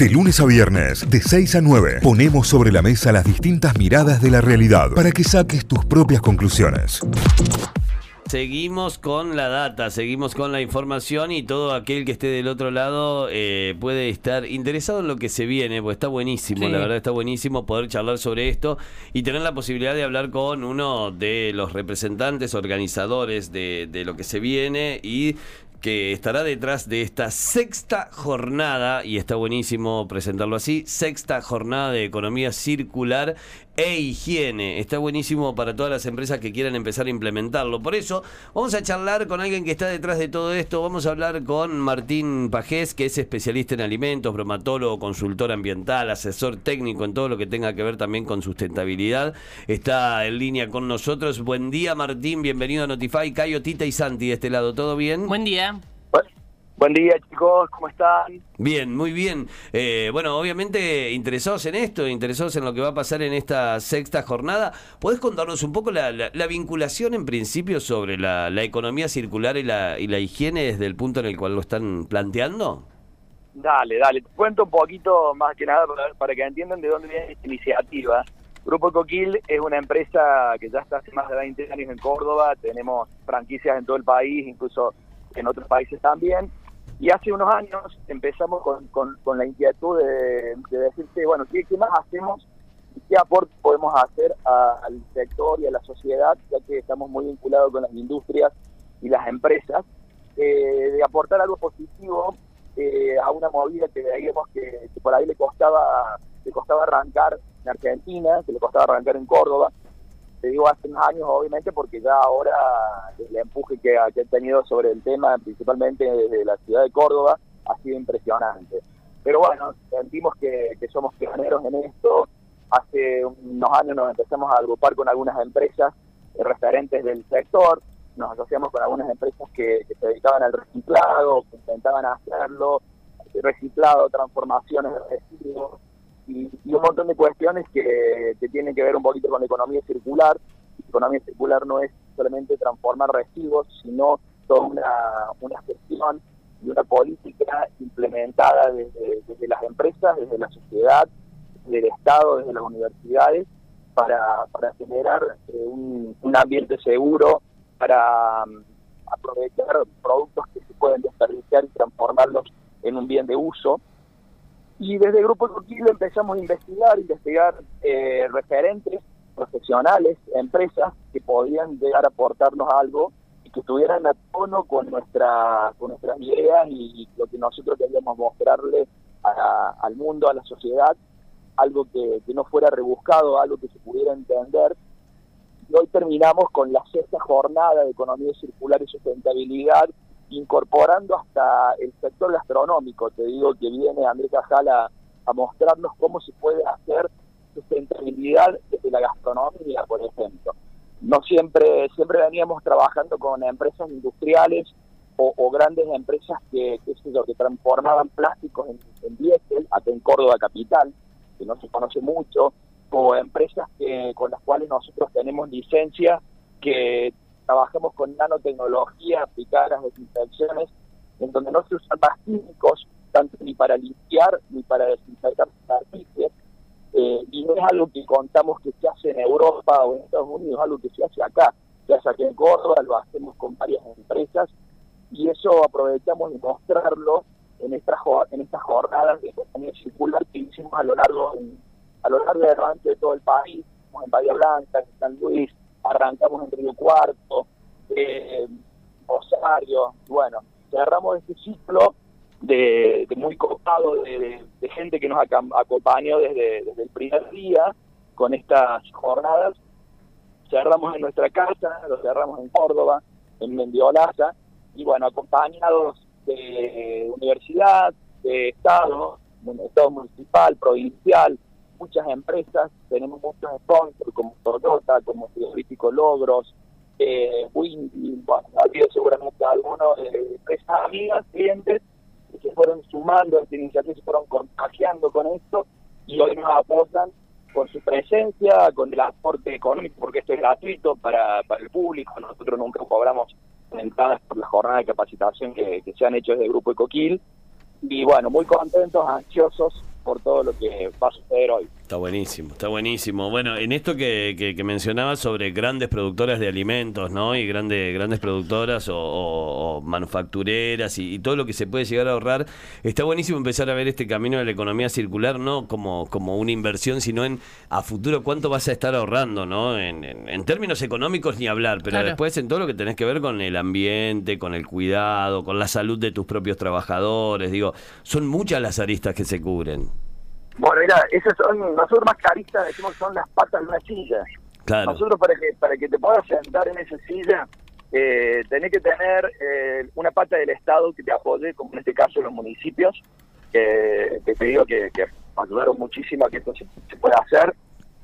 De lunes a viernes, de 6 a 9, ponemos sobre la mesa las distintas miradas de la realidad para que saques tus propias conclusiones. Seguimos con la data, seguimos con la información y todo aquel que esté del otro lado eh, puede estar interesado en lo que se viene, pues está buenísimo, Sí. la verdad está buenísimo poder charlar sobre esto y tener la posibilidad de hablar con uno de los representantes, organizadores de, de lo que se viene y que estará detrás de esta sexta jornada, y está buenísimo presentarlo así, sexta jornada de economía circular e higiene. Está buenísimo para todas las empresas que quieran empezar a implementarlo. Por eso, vamos a charlar con alguien que está detrás de todo esto. Vamos a hablar con Martín Pajés, que es especialista en alimentos, bromatólogo, consultor ambiental, asesor técnico en todo lo que tenga que ver también con sustentabilidad. Está en línea con nosotros. Buen día, Martín. Bienvenido a Notify. Cayo, Tita y Santi de este lado. ¿Todo bien? Buen día. Buen día chicos, ¿cómo están? Bien, muy bien. Eh, bueno, obviamente interesados en esto, interesados en lo que va a pasar en esta sexta jornada. ¿Podés contarnos un poco la, la- la vinculación en principio sobre la, la economía circular y la, y la higiene desde el punto en el cual lo están planteando? Dale, dale, te cuento un poquito más que nada para, para que entiendan de dónde viene esta iniciativa. Grupo Coquil es una empresa que ya está hace más de 20 años en Córdoba, tenemos franquicias en todo el país, incluso en otros países también. Y hace unos años empezamos con, con- la inquietud de, de decirte, bueno, ¿qué, más hacemos? ¿Qué aporte podemos hacer al sector y a la sociedad, ya que estamos muy vinculados con las industrias y las empresas? eh, de aportar algo positivo eh, a una movida que veíamos que, que por ahí le costaba le costaba arrancar en Argentina, que le costaba arrancar en Córdoba. Te digo hace unos años, obviamente, porque ya ahora el empuje que que ha tenido sobre el tema, principalmente desde la ciudad de Córdoba, ha sido impresionante. Pero bueno, sentimos que, somos pioneros en esto. Hace unos años nos empezamos a agrupar con algunas empresas eh, referentes del sector, nos asociamos con algunas empresas que, que se dedicaban al reciclado, que intentaban hacerlo, reciclado, transformaciones de residuos y, y un montón de cuestiones que, que tienen que ver un poquito con la economía circular. La economía circular no es solamente transformar residuos, sino toda una, una gestión y una política implementada desde, desde las empresas, desde la sociedad, desde el Estado, desde las universidades, para, para generar eh, un, un ambiente seguro, para mm, aprovechar productos que se pueden desperdiciar y transformarlos en un bien de uso. Y desde el Grupo Coquil empezamos a investigar, investigar eh, referentes profesionales, empresas que podían llegar a aportarnos algo y que estuvieran a tono con nuestra con nuestras ideas y, lo que nosotros queríamos mostrarle al mundo, a la sociedad, algo que, que no fuera rebuscado, algo que se pudiera entender. Y hoy terminamos con la sexta jornada de economía circular y sustentabilidad, incorporando hasta el sector gastronómico. Te digo que viene Andrés Cajal a, mostrarnos cómo se puede hacer sustentabilidad desde la gastronomía, por ejemplo. No siempre, siempre veníamos trabajando con empresas industriales o, grandes empresas que, yo, que transformaban plásticos en, en diésel, acá en Córdoba capital, que no se conoce mucho, o empresas que, con las cuales nosotros tenemos licencia, que trabajamos con nanotecnología aplicada a las desinfecciones, en donde no se usan más químicos, tanto ni para limpiar ni para desinfectar superficies, eh, y no es algo que contamos que se hace en Europa o en Estados Unidos, es algo que se hace acá, se hace aquí en Córdoba, lo hacemos con varias empresas, y eso aprovechamos de mostrarlo en estas en estas jornadas de economía circular que hicimos a lo largo a lo largo de, de todo el país, como en Bahía Blanca, en San Luis, arrancamos en Río Cuarto, eh, Rosario, bueno, cerramos este ciclo de, muy copado de, gente que nos acompañó desde, el primer día con estas jornadas. Cerramos en nuestra casa, lo cerramos en Córdoba, en Mendiolaza, y bueno, acompañados de universidad, de Estado, Estado municipal, provincial, muchas empresas, tenemos muchos sponsors como Toyota, como Frigorífico Logros, eh, Windy, bueno, ha habido seguramente algunos de empresas amigas, clientes, que se fueron sumando a esta iniciativa, se fueron contagiando con esto y hoy nos apoyan con su presencia, con el aporte económico, porque esto es gratuito para, para el público, nosotros nunca cobramos entradas por la jornada de capacitación que, que se han hecho desde el Grupo Ecoquil, y bueno, muy contentos, ansiosos por todo lo que va a suceder hoy. Está buenísimo, está buenísimo. Bueno, en esto que, que, mencionabas sobre grandes productoras de alimentos, ¿no? Y grandes, grandes productoras o, manufactureras y, todo lo que se puede llegar a ahorrar, está buenísimo empezar a ver este camino de la economía circular, no como, como una inversión, sino en a futuro cuánto vas a estar ahorrando, ¿no? En, en, términos económicos ni hablar, pero después en todo lo que tenés que ver con el ambiente, con el cuidado, con la salud de tus propios trabajadores, digo, son muchas las aristas que se cubren. Bueno, mira, esas son, nosotros más caristas decimos que son las patas de una silla. Nosotros para que para que te puedas sentar en esa silla, eh, tenés que tener eh, una pata del Estado que te apoye, como en este caso los municipios, que te digo que, ayudaron muchísimo a que esto se, pueda hacer.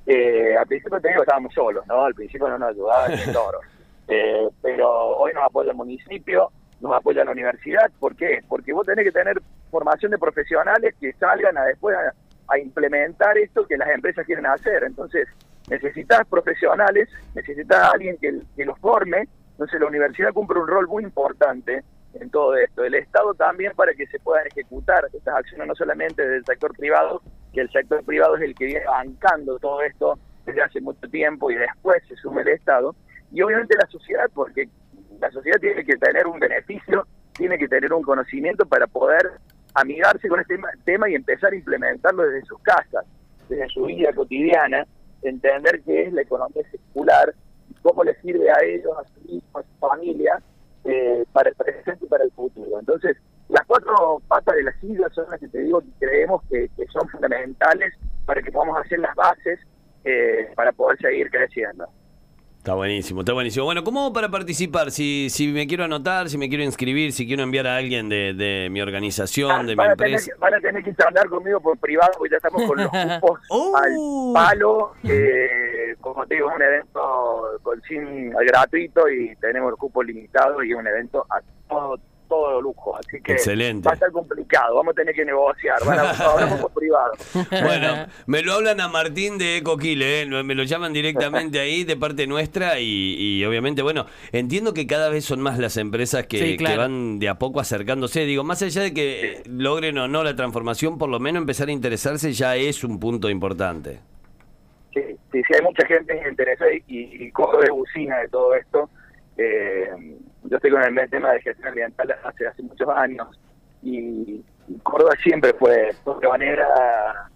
Eh, al principio te digo que estábamos solos, ¿no? Al principio no nos ayudaba el toro. Eh, pero hoy nos apoya el municipio, nos apoya la universidad. ¿Por qué? Porque vos tenés que tener formación de profesionales que salgan a después a, a implementar esto que las empresas quieren hacer. Entonces, necesitas profesionales, necesitas alguien que, que los forme. Entonces, la universidad cumple un rol muy importante en todo esto. El Estado también para que se puedan ejecutar estas acciones, no solamente del sector privado, que el sector privado es el que viene bancando todo esto desde hace mucho tiempo y después se sume el Estado. Y obviamente la sociedad, porque la sociedad tiene que tener un beneficio, tiene que tener un conocimiento para poder amigarse con este tema y empezar a implementarlo desde sus casas, desde su vida cotidiana, entender qué es la economía circular, cómo le sirve a ellos, a sus hijos, a su familia, eh, para el presente y para el futuro. Entonces, las cuatro patas de la silla son las que te digo que creemos que, son fundamentales para que podamos hacer las bases eh, para poder seguir creciendo. Está buenísimo, está buenísimo. Bueno, ¿cómo para participar? Si, si me quiero anotar, si me quiero inscribir, si quiero enviar a alguien de, mi organización, ah, de mi empresa. van a tener que hablar conmigo por privado, porque ya estamos con los cupos al oh. palo. Eh, como te digo, es un evento con sin gratuito y tenemos el cupo limitado y un evento a todo todo lujo, así que Excelente. va a estar complicado, vamos a tener que negociar, van a, privado. Bueno, me lo hablan a Martín de Ecoquile, ¿eh? me lo llaman directamente ahí de parte nuestra y, obviamente, bueno, entiendo que cada vez son más las empresas que, van de a poco acercándose, digo, más allá de que logren o no la transformación, por lo menos empezar a interesarse ya es un punto importante. Sí, sí, sí hay mucha gente interesada y, y, cojo de bucina de todo esto. Eh, yo estoy con el tema de gestión ambiental hace, hace muchos años y, Córdoba siempre fue de manera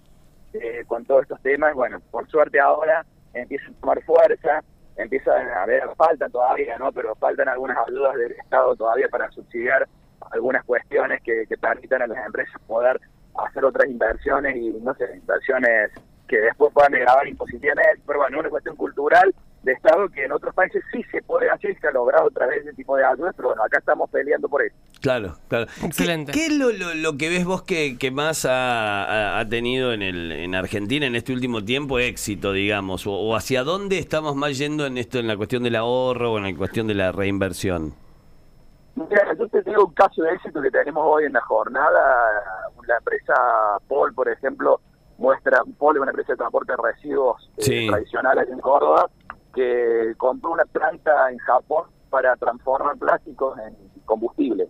eh, con todos estos temas. Bueno, por suerte ahora empieza a tomar fuerza, empieza a haber, falta todavía, ¿no? Pero faltan algunas ayudas del Estado todavía para subsidiar algunas cuestiones que, que permitan a las empresas poder hacer otras inversiones y, no sé, inversiones que después puedan grabar impositivamente, pero bueno, una cuestión cultural de Estado que en otros países sí se puede hacer y se ha logrado otra vez ese tipo de ayudas, pero bueno, acá estamos peleando por eso. Claro, claro. Excelente. ¿Qué, es lo, lo, que ves vos que, que más ha, ha, tenido en, el, en Argentina en este último tiempo éxito, digamos? O, hacia dónde estamos más yendo en esto, en la cuestión del ahorro o en la cuestión de la reinversión? Mira, yo te digo un caso de éxito que tenemos hoy en la jornada. La empresa Paul, por ejemplo, muestra, Paul es una empresa de transporte de residuos eh, tradicional aquí en Córdoba, que compró una planta en Japón para transformar plásticos en combustible.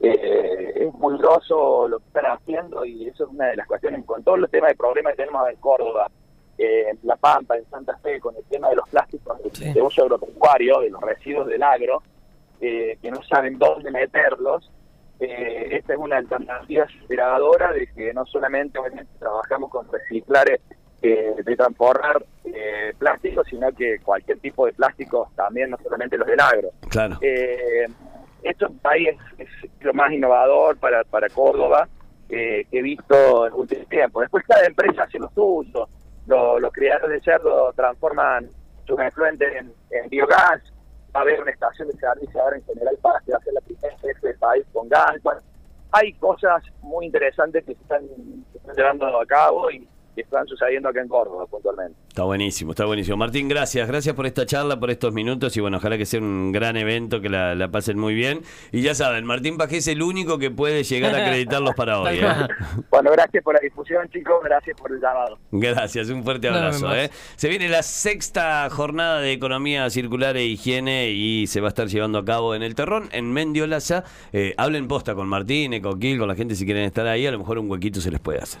Eh, es muy groso lo que están haciendo y eso es una de las cuestiones con todos los temas de problemas que tenemos en Córdoba, eh, en La Pampa, en Santa Fe, con el tema de los plásticos de uso agropecuario, de los residuos del agro, eh, que no saben dónde meterlos. esta es una alternativa aceleradora de que no solamente trabajamos con reciclar de transformar eh, plástico, sino que cualquier tipo de plástico también, no solamente los del agro. Claro. Eh, esto ahí es, lo más innovador para, para Córdoba eh, que he visto en último tiempo. Después cada empresa hace lo suyo. Los, criadores de cerdo transforman sus efluentes en, biogás. Va a haber una estación de servicio ahora en General Paz que va a ser la primera vez del país con gas. hay cosas muy interesantes que se están, se están llevando a cabo y que están sucediendo acá en Córdoba puntualmente. Está buenísimo, está buenísimo. Martín, gracias, gracias por esta charla, por estos minutos y bueno, ojalá que sea un gran evento, que la, pasen muy bien. Y ya saben, Martín Pajé es el único que puede llegar a acreditarlos para hoy. ¿eh? Bueno, gracias por la difusión, chicos, gracias por el llamado. Gracias, un fuerte abrazo. ¿eh? Se viene la sexta jornada de Economía Circular e Higiene y se va a estar llevando a cabo en el Terrón, en Mendiolaza. Eh, hablen posta con Martín, Ecoquil, con la gente si quieren estar ahí, a lo mejor un huequito se les puede hacer.